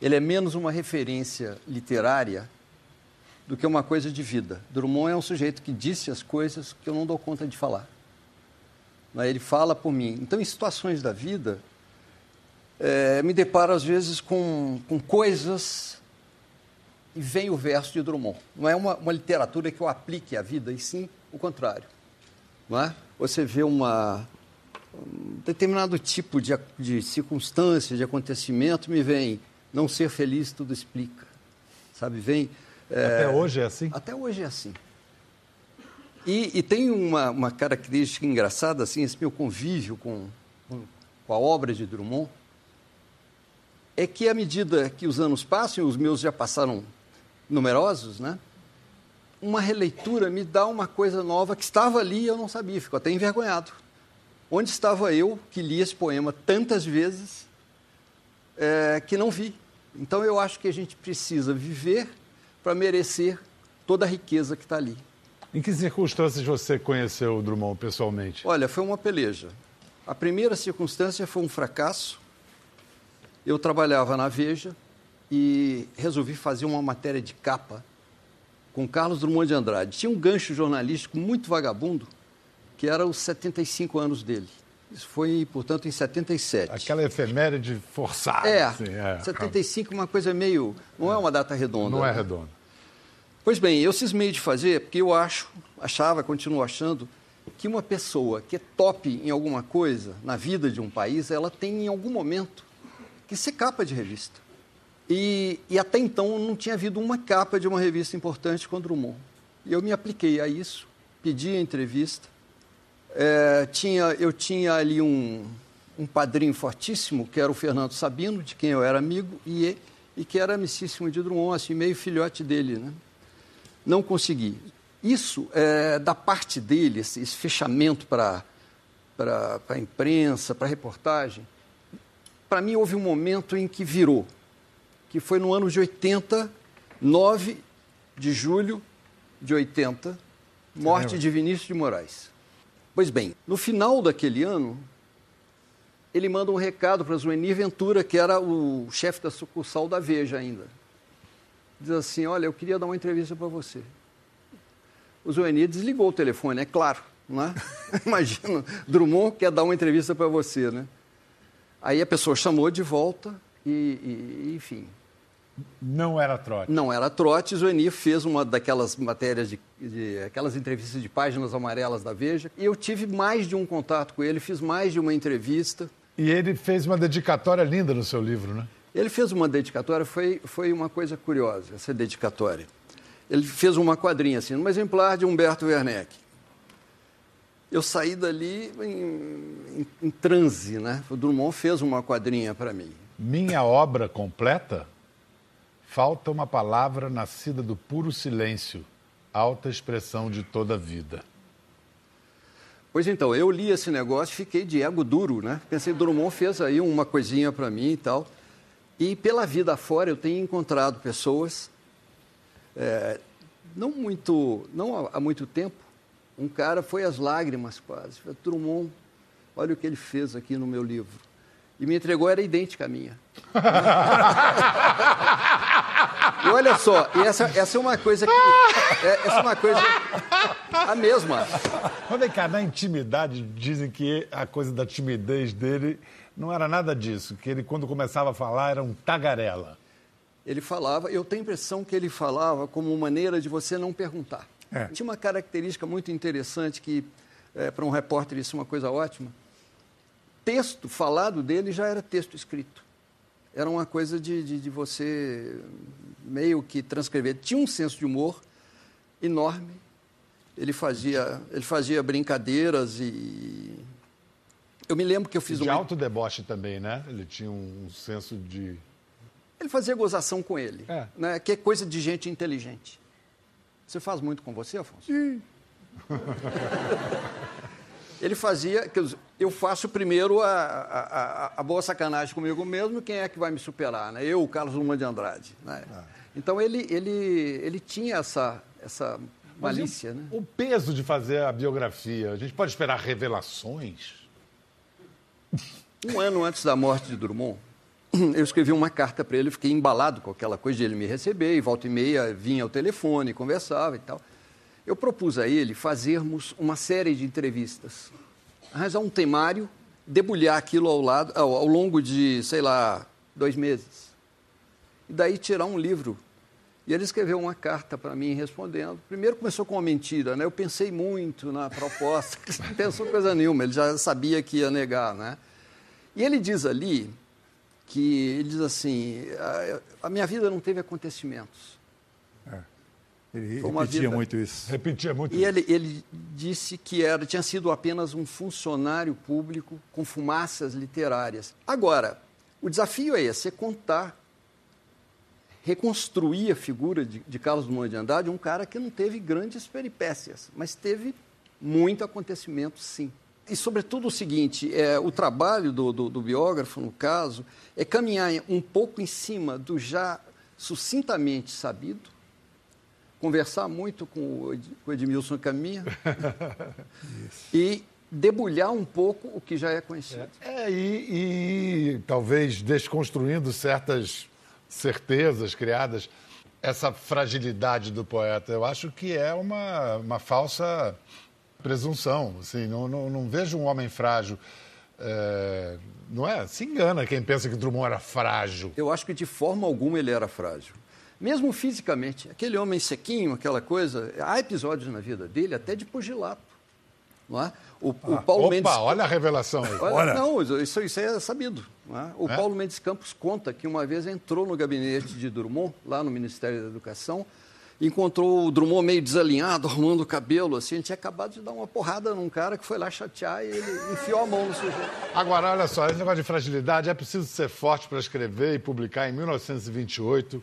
[SPEAKER 10] ele é menos uma referência literária do que uma coisa de vida. Drummond é um sujeito que disse as coisas que eu não dou conta de falar. Né? Ele fala por mim. Então, em situações da vida, é, me deparo às vezes com, com coisas e vem o verso de Drummond. Não é uma, uma literatura que eu aplique à vida, e sim o contrário. Não é? Você vê uma, um determinado tipo de, de circunstância, de acontecimento, me vem não ser feliz, tudo explica. Sabe, vem...
[SPEAKER 1] É, até hoje é assim?
[SPEAKER 10] Até hoje é assim. E, e tem uma, uma, característica engraçada, assim, esse meu convívio com, com a obra de Drummond, é que à medida que os anos passam, e os meus já passaram numerosos, né? Uma releitura me dá uma coisa nova que estava ali e eu não sabia, fico até envergonhado. Onde estava eu que li esse poema tantas vezes é, que não vi? Então eu acho que a gente precisa viver para merecer toda a riqueza que está ali.
[SPEAKER 1] Em que circunstâncias você conheceu o Drummond pessoalmente?
[SPEAKER 10] Olha, foi uma peleja. A primeira circunstância foi um fracasso. Eu trabalhava na Veja e resolvi fazer uma matéria de capa com Carlos Drummond de Andrade. Tinha um gancho jornalístico muito vagabundo, que era os 75 anos dele. Isso foi, portanto, em 77.
[SPEAKER 1] Aquela efeméride forçada.
[SPEAKER 10] É, assim, é. 75 uma coisa meio... Não é uma data redonda.
[SPEAKER 1] Não é né? redonda.
[SPEAKER 10] Pois bem, eu cismei de fazer porque eu acho, achava, continuo achando, que uma pessoa que é top em alguma coisa na vida de um país, ela tem em algum momento que ser capa de revista. E, e até então não tinha havido uma capa de uma revista importante com Drummond. E eu me apliquei a isso, pedi a entrevista. É, tinha, eu tinha ali um, um padrinho fortíssimo, que era o Fernando Sabino, de quem eu era amigo, e, e que era amicíssimo de Drummond, assim, meio filhote dele. Né? Não consegui. Isso, é, da parte dele, esse, esse fechamento para a imprensa, para a reportagem, para mim houve um momento em que virou, que foi no ano de 80, 9 de julho de 80, morte de Vinícius de Moraes. Pois bem, no final daquele ano, ele manda um recado para Zuenir Ventura, que era o chefe da sucursal da Veja ainda. Diz assim: Olha, eu queria dar uma entrevista para você. O Zuenir desligou o telefone, é claro. Não é? Imagina, Drummond quer dar uma entrevista para você, né? Aí a pessoa chamou de volta e, e enfim,
[SPEAKER 1] não era trote.
[SPEAKER 10] Não era trote. Zueni fez uma daquelas matérias, de, de, aquelas entrevistas de páginas amarelas da Veja. E eu tive mais de um contato com ele, fiz mais de uma entrevista.
[SPEAKER 1] E ele fez uma dedicatória linda no seu livro, né?
[SPEAKER 10] Ele fez uma dedicatória, foi, foi uma coisa curiosa, essa dedicatória. Ele fez uma quadrinha assim, um exemplar de Humberto Werneck. Eu saí dali em, em, em transe, né? O Drummond fez uma quadrinha para mim.
[SPEAKER 1] Minha obra completa? Falta uma palavra nascida do puro silêncio, alta expressão de toda a vida.
[SPEAKER 10] Pois então, eu li esse negócio e fiquei de ego duro, né? Pensei, Drummond fez aí uma coisinha para mim e tal. E pela vida fora eu tenho encontrado pessoas, é, não muito, não há muito tempo, um cara foi às lágrimas quase. Drummond, olha o que ele fez aqui no meu livro. E me entregou, era idêntica à minha. E olha só, e essa, essa é uma coisa que. É, essa é uma coisa. A mesma.
[SPEAKER 1] Mas vem cá, na intimidade, dizem que a coisa da timidez dele não era nada disso, que ele, quando começava a falar, era um tagarela.
[SPEAKER 10] Ele falava, eu tenho a impressão que ele falava como maneira de você não perguntar. É. Tinha uma característica muito interessante que, é, para um repórter, isso é uma coisa ótima. Texto falado dele já era texto escrito era uma coisa de, de, de, você meio que transcrever. Tinha um senso de humor enorme. Ele fazia, ele fazia brincadeiras e. Eu me lembro que eu fiz
[SPEAKER 1] de
[SPEAKER 10] uma.
[SPEAKER 1] De alto deboche também, né? Ele tinha um senso de.
[SPEAKER 10] Ele fazia gozação com ele, é. né? que é coisa de gente inteligente. Você faz muito com você, Afonso?
[SPEAKER 1] Sim.
[SPEAKER 10] ele fazia. Eu faço primeiro a, a, a, boa sacanagem comigo mesmo, quem é que vai me superar? Né? Eu, o Carlos Luma de Andrade. Né? Ah. Então ele, ele, ele tinha essa, essa malícia.
[SPEAKER 1] O,
[SPEAKER 10] né?
[SPEAKER 1] o peso de fazer a biografia, a gente pode esperar revelações?
[SPEAKER 10] Um ano antes da morte de Drummond, eu escrevi uma carta para ele, fiquei embalado com aquela coisa de ele me receber, e volta e meia vinha ao telefone, conversava e tal eu propus a ele fazermos uma série de entrevistas, arranjar um temário, debulhar aquilo ao, lado, ao, ao longo de, sei lá, dois meses. E daí tirar um livro. E ele escreveu uma carta para mim respondendo. Primeiro começou com uma mentira, né? Eu pensei muito na proposta, não pensou coisa nenhuma, ele já sabia que ia negar, né? E ele diz ali que ele diz assim: a, a minha vida não teve acontecimentos. É.
[SPEAKER 1] Ele repetia vida... muito isso. Repetia muito
[SPEAKER 10] e
[SPEAKER 1] isso.
[SPEAKER 10] Ele, ele disse que era, tinha sido apenas um funcionário público com fumaças literárias. Agora, o desafio é esse, é contar, reconstruir a figura de, de Carlos Drummond de Andrade, um cara que não teve grandes peripécias, mas teve muito acontecimento, sim. E, sobretudo, o seguinte: é, o trabalho do, do, do biógrafo, no caso, é caminhar um pouco em cima do já sucintamente sabido, conversar muito com o Edmilson Caminha e debulhar um pouco o que já é conhecido.
[SPEAKER 1] É, e, e talvez desconstruindo certas certezas criadas, essa fragilidade do poeta, eu acho que é uma, uma falsa presunção. Assim, não, não, não vejo um homem frágil. É, não é? Se engana quem pensa que Drummond era frágil.
[SPEAKER 10] Eu acho que de forma alguma ele era frágil mesmo fisicamente. Aquele homem sequinho, aquela coisa. Há episódios na vida dele até de pugilato. Não é?
[SPEAKER 1] O, ah, o Paulo opa, Mendes. olha a revelação aí.
[SPEAKER 10] Olha, olha. Não, isso, isso é sabido. é? O é? Paulo Mendes Campos conta que uma vez entrou no gabinete de Drummond, lá no Ministério da Educação, encontrou o Drummond meio desalinhado, arrumando o cabelo, assim. Ele tinha acabado de dar uma porrada num cara que foi lá chatear e ele enfiou a mão no sujeito.
[SPEAKER 1] Agora, olha só, esse negócio de fragilidade é preciso ser forte para escrever e publicar em 1928,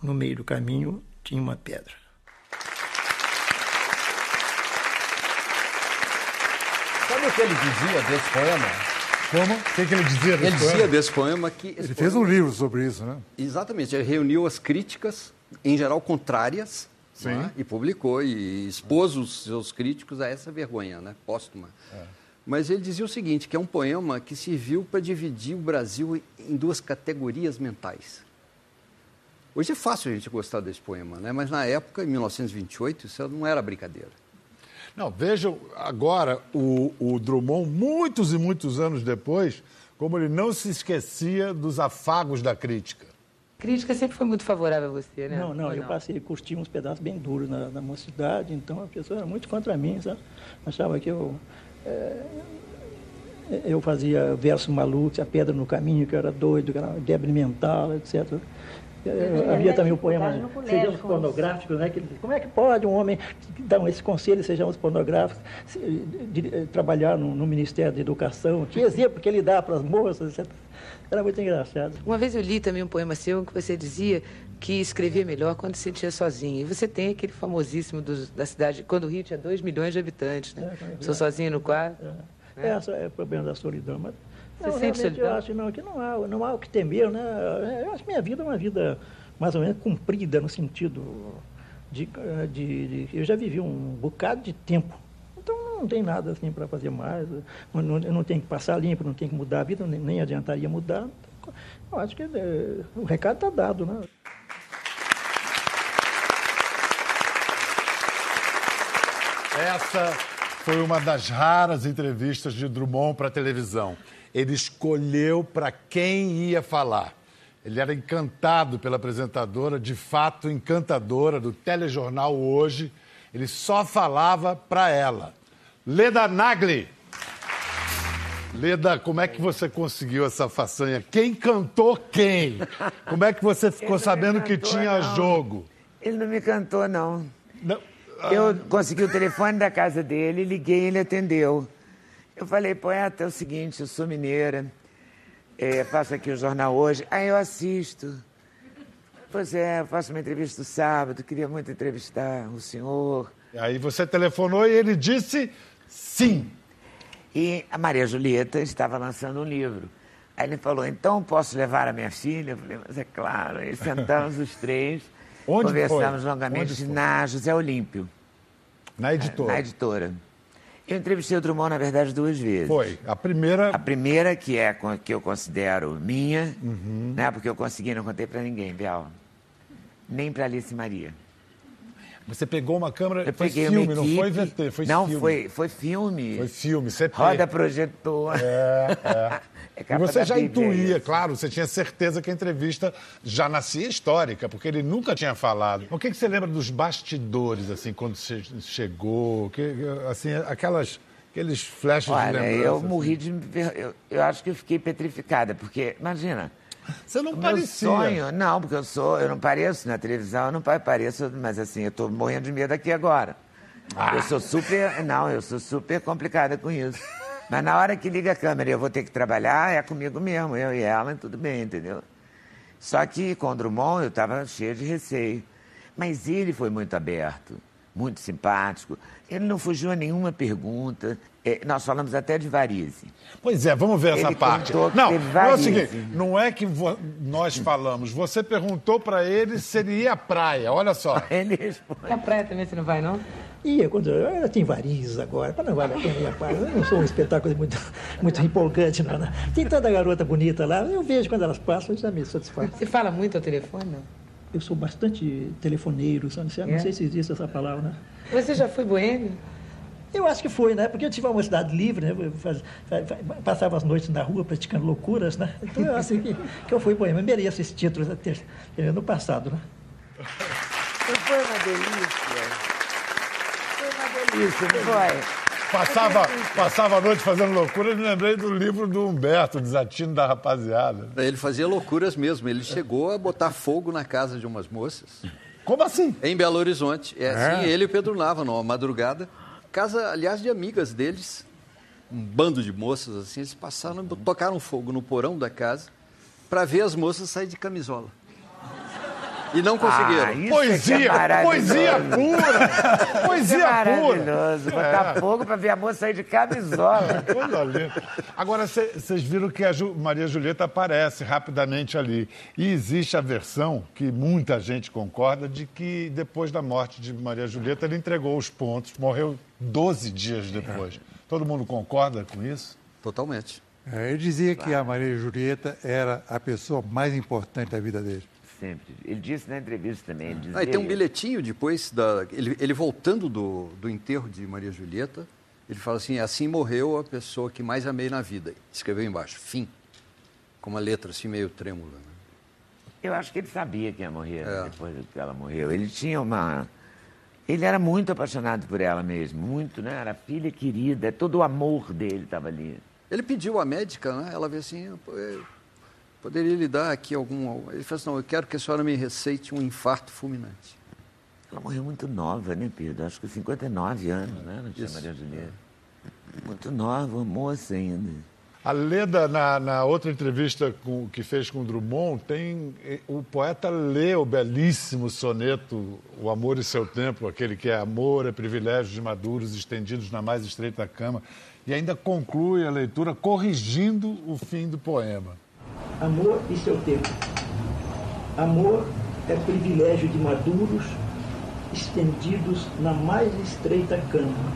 [SPEAKER 3] No meio do caminho tinha uma pedra.
[SPEAKER 2] Sabe o que ele dizia desse poema?
[SPEAKER 1] Como? O que, que, ele dizia desse
[SPEAKER 10] ele
[SPEAKER 1] poema?
[SPEAKER 10] dizia desse poema que.
[SPEAKER 9] Ele
[SPEAKER 10] poema...
[SPEAKER 9] fez um livro sobre isso, né?
[SPEAKER 10] Exatamente. Ele reuniu as críticas, em geral contrárias, é? e publicou e expôs os seus críticos a essa vergonha né? póstuma. É. Mas ele dizia o seguinte, que é um poema que serviu para dividir o Brasil em duas categorias mentais. Hoje é fácil a gente gostar desse poema, né? mas na época, em 1928, isso não era brincadeira.
[SPEAKER 1] Não, vejam agora o, o Drummond, muitos e muitos anos depois, como ele não se esquecia dos afagos da crítica.
[SPEAKER 6] A crítica sempre foi muito favorável a você, né?
[SPEAKER 3] Não, não, Ou eu não? passei, curti uns pedaços bem duros na, na mocidade, então a pessoa era muito contra mim, sabe? Achava que eu. É, eu fazia verso maluco, a pedra no caminho, que eu era doido, que era débil mental, etc. É, havia também o poema Sejamos Pornográficos, né? Que, como é que pode um homem dar esse conselho, sejamos pornográficos, de, de, de, trabalhar no, no, Ministério da Educação? Que exemplo que ele dá para as moças, etc. Era muito engraçado.
[SPEAKER 6] Uma vez eu li também um poema seu que você dizia que escrevia melhor quando se sentia sozinho. E você tem aquele famosíssimo do, da cidade, quando o Rio tinha 2 milhões de habitantes, né? É, Sou sozinho no quarto.
[SPEAKER 3] É, é. é, é o problema da solidão, mas você não, sente solidão? Eu acho não, que não há, não há o que temer, né? Eu acho que minha vida é uma vida mais ou menos cumprida no sentido de, de, de eu já vivi um bocado de tempo. Então não tem nada assim para fazer mais. Eu não, eu não tenho que passar limpo, não tenho que mudar a vida, nem, nem adiantaria mudar. Eu acho que é, o recado está dado, né?
[SPEAKER 1] Essa foi uma das raras entrevistas de Drummond para a televisão. Ele escolheu para quem ia falar. Ele era encantado pela apresentadora, de fato encantadora, do telejornal Hoje. Ele só falava para ela. Leda Nagli. Leda, como é que você conseguiu essa façanha? Quem cantou quem? Como é que você ficou sabendo que tinha
[SPEAKER 11] não.
[SPEAKER 1] jogo?
[SPEAKER 11] Ele não me cantou, não. não. Eu consegui o telefone da casa dele, liguei e ele atendeu. Eu falei, poeta, é o seguinte, eu sou mineira, é, faço aqui o jornal hoje. Aí eu assisto. Pois é, faço uma entrevista sábado, queria muito entrevistar o senhor.
[SPEAKER 1] Aí você telefonou e ele disse sim.
[SPEAKER 11] E a Maria Julieta estava lançando um livro. Aí ele falou, então posso levar a minha filha? Eu falei, mas é claro. Aí sentamos os três,
[SPEAKER 1] Onde
[SPEAKER 11] conversamos
[SPEAKER 1] foi?
[SPEAKER 11] longamente na José Olímpio.
[SPEAKER 1] Na editora?
[SPEAKER 11] Na editora. Eu entrevistei o Drummond, na verdade, duas vezes.
[SPEAKER 1] Foi. A primeira.
[SPEAKER 11] A primeira, que é que eu considero minha, uhum. né? Porque eu consegui, não contei para ninguém, Bial. Nem para Alice Maria.
[SPEAKER 1] Você pegou uma câmera.
[SPEAKER 11] Eu
[SPEAKER 1] foi filme, não foi VT, foi
[SPEAKER 11] não,
[SPEAKER 1] filme.
[SPEAKER 11] Não, foi, foi filme.
[SPEAKER 1] Foi filme, CP.
[SPEAKER 11] Roda projetor.
[SPEAKER 1] É, é. é e você já intuía, claro, você tinha certeza que a entrevista já nascia histórica, porque ele nunca tinha falado. O que, que você lembra dos bastidores, assim, quando você chegou? Que, assim, aquelas, aqueles flashes
[SPEAKER 11] Olha,
[SPEAKER 1] de lembrança?
[SPEAKER 11] eu
[SPEAKER 1] assim.
[SPEAKER 11] morri de... Eu, eu acho que eu fiquei petrificada, porque, imagina...
[SPEAKER 1] Você não
[SPEAKER 11] o
[SPEAKER 1] parecia.
[SPEAKER 11] Meu sonho, não, porque eu sou, eu não pareço na televisão, eu não pareço, mas assim, eu estou morrendo de medo aqui agora. Ah. Eu sou super, não, eu sou super complicada com isso. Mas na hora que liga a câmera e eu vou ter que trabalhar, é comigo mesmo, eu e ela, tudo bem, entendeu? Só que com o Drummond eu estava cheio de receio. Mas ele foi muito aberto, muito simpático. Ele não fugiu a nenhuma pergunta. É, nós falamos até de varize.
[SPEAKER 1] Pois é, vamos ver essa
[SPEAKER 11] ele
[SPEAKER 1] parte.
[SPEAKER 11] Não,
[SPEAKER 1] não é o seguinte, não é que nós falamos. Você perguntou para ele se ele ia à praia, olha só.
[SPEAKER 11] Ele responde.
[SPEAKER 6] E a praia também você não vai, não?
[SPEAKER 3] Ia, quando eu, eu tenho varizes agora, mas não vale a pena ir a parte. Eu não sou um espetáculo muito, muito empolgante, não, não. Tem tanta garota bonita lá, eu vejo quando elas passam, já me satisfaz.
[SPEAKER 12] Você fala muito ao telefone, não?
[SPEAKER 3] Eu sou bastante telefoneiro, não sei, não
[SPEAKER 12] É?
[SPEAKER 3] sei se existe essa palavra, né?
[SPEAKER 12] Você já foi boêmio?
[SPEAKER 3] Eu acho que foi, né? Porque eu tive uma cidade livre, né? Faz- fa- fa- passava as noites na rua praticando loucuras, né? Então eu acho que, que eu fui boêmio. Eu mereço esse título eh, no passado, né?
[SPEAKER 11] Foi uma delícia. Foi uma delícia, não foi?
[SPEAKER 1] Passava, passava a noite fazendo loucura, eu me lembrei do livro do Humberto, Desatino da Rapaziada.
[SPEAKER 10] Ele fazia loucuras mesmo. Ele chegou a botar fogo na casa de umas moças.
[SPEAKER 1] Como assim?
[SPEAKER 10] Em Belo Horizonte. É assim,
[SPEAKER 1] É?
[SPEAKER 10] ele e o Pedro Nava, numa madrugada. Casa, aliás, de amigas deles. Um bando de moças, assim. Eles passaram, tocaram fogo no porão da casa para ver as moças sair de camisola. E não conseguiram.
[SPEAKER 11] Ah, isso
[SPEAKER 1] Poesia,
[SPEAKER 11] é que é
[SPEAKER 1] poesia pura. Poesia
[SPEAKER 11] é
[SPEAKER 1] pura.
[SPEAKER 11] maravilhoso. Botar
[SPEAKER 1] É.
[SPEAKER 11] fogo pra ver a moça sair de camisola.
[SPEAKER 1] Coisa linda. Agora, vocês viram que a Ju- Maria Julieta aparece rapidamente ali. E existe a versão, que muita gente concorda, de que depois da morte de Maria Julieta, ele entregou os pontos, morreu 12 dias depois. Todo mundo concorda com isso?
[SPEAKER 10] Totalmente.
[SPEAKER 9] É, Ele dizia que a Maria Julieta era a pessoa mais importante da vida dele.
[SPEAKER 11] Sempre. Ele disse na entrevista também. Ele dizia
[SPEAKER 10] Ah, e tem um bilhetinho depois, da, ele, ele voltando do, do enterro de Maria Julieta, ele fala assim, assim morreu a pessoa que mais amei na vida. Escreveu embaixo, fim. Com uma letra assim meio trêmula. né?
[SPEAKER 11] Eu acho que ele sabia que ia morrer né,
[SPEAKER 10] É.
[SPEAKER 11] depois que ela morreu. Ele tinha uma. Ele era muito apaixonado por ela mesmo, muito, né? Era filha querida, todo o amor dele estava ali.
[SPEAKER 10] Ele pediu à médica, né? Ela veio assim, "Pô, eu poderia lhe dar aqui algum... Ele falou assim, não, eu quero que a senhora me receite um infarto fulminante.
[SPEAKER 11] Ela morreu muito nova, né, Pedro? Acho que 59 anos, né? Não tinha. Maria Julieta. Muito nova, moça ainda.
[SPEAKER 1] A Leda, na, na outra entrevista com- que fez com o Drummond, tem, eh, o poeta lê o belíssimo soneto O Amor e Seu Tempo, aquele que é amor é privilégio de maduros estendidos na mais estreita cama, e ainda conclui a leitura corrigindo o fim do poema.
[SPEAKER 3] Amor e seu tempo. Amor é privilégio de maduros estendidos na mais estreita cama,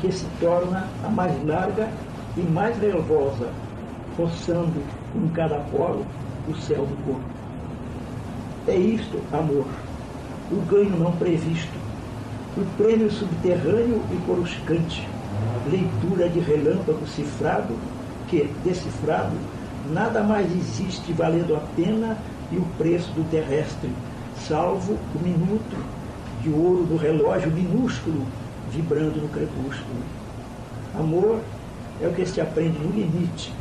[SPEAKER 3] que se torna a mais larga e mais nervosa, roçando em cada polo o céu do corpo. É isto, amor, o ganho não previsto, o prêmio subterrâneo e coruscante, leitura de relâmpago cifrado, que, decifrado, nada mais existe valendo a pena e o preço do terrestre, salvo o minuto de ouro do relógio minúsculo vibrando no crepúsculo. Amor é o que se aprende no limite,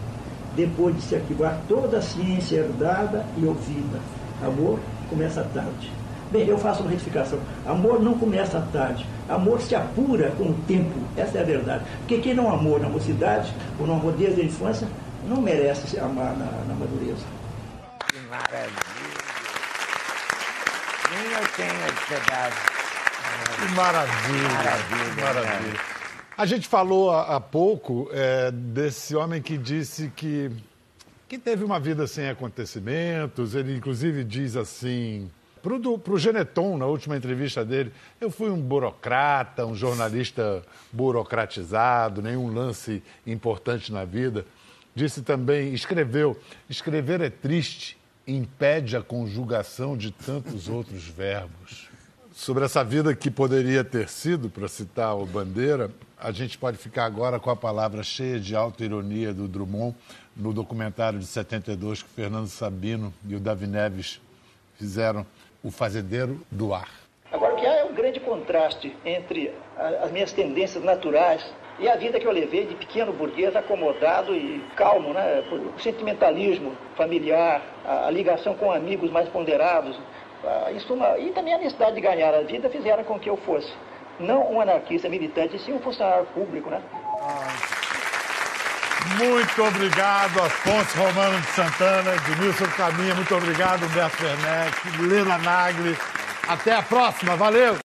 [SPEAKER 3] depois de se arquivar toda a ciência herdada e ouvida. Amor começa tarde. Bem, eu faço uma retificação. Amor não começa tarde. Amor se apura com o tempo. Essa é a verdade. Porque quem não amou na mocidade, ou não amou desde a infância, não merece se amar na, na madureza.
[SPEAKER 11] Que maravilha! Nem eu tenho esse pedaço.
[SPEAKER 1] Que maravilha!
[SPEAKER 11] Maravilha,
[SPEAKER 1] que maravilha. A gente falou há, há pouco é, desse homem que disse que, que teve uma vida sem acontecimentos. Ele, inclusive, diz assim. Para o Geneton, na última entrevista dele, eu fui um burocrata, um jornalista burocratizado, nenhum lance importante na vida. Disse também, escreveu: escrever é triste, impede a conjugação de tantos outros verbos. Sobre essa vida que poderia ter sido, para citar o Bandeira, a gente pode ficar agora com a palavra cheia de autoironia do Drummond no documentário de 72 que Fernando Sabino e o Davi Neves fizeram, O Fazendeiro do Ar.
[SPEAKER 3] Agora, que há é um grande contraste entre as minhas tendências naturais e a vida que eu levei de pequeno burguês acomodado e calmo, né? O sentimentalismo familiar, a, a ligação com amigos mais ponderados, a, em suma, e também a necessidade de ganhar a vida fizeram com que eu fosse não um anarquista militante, sim um funcionário público, né?
[SPEAKER 1] Muito obrigado, Afonso Romano de Santana, Edmilson Caminha, muito obrigado, Humberto Werneck, Lena Nagli. Até a próxima, valeu!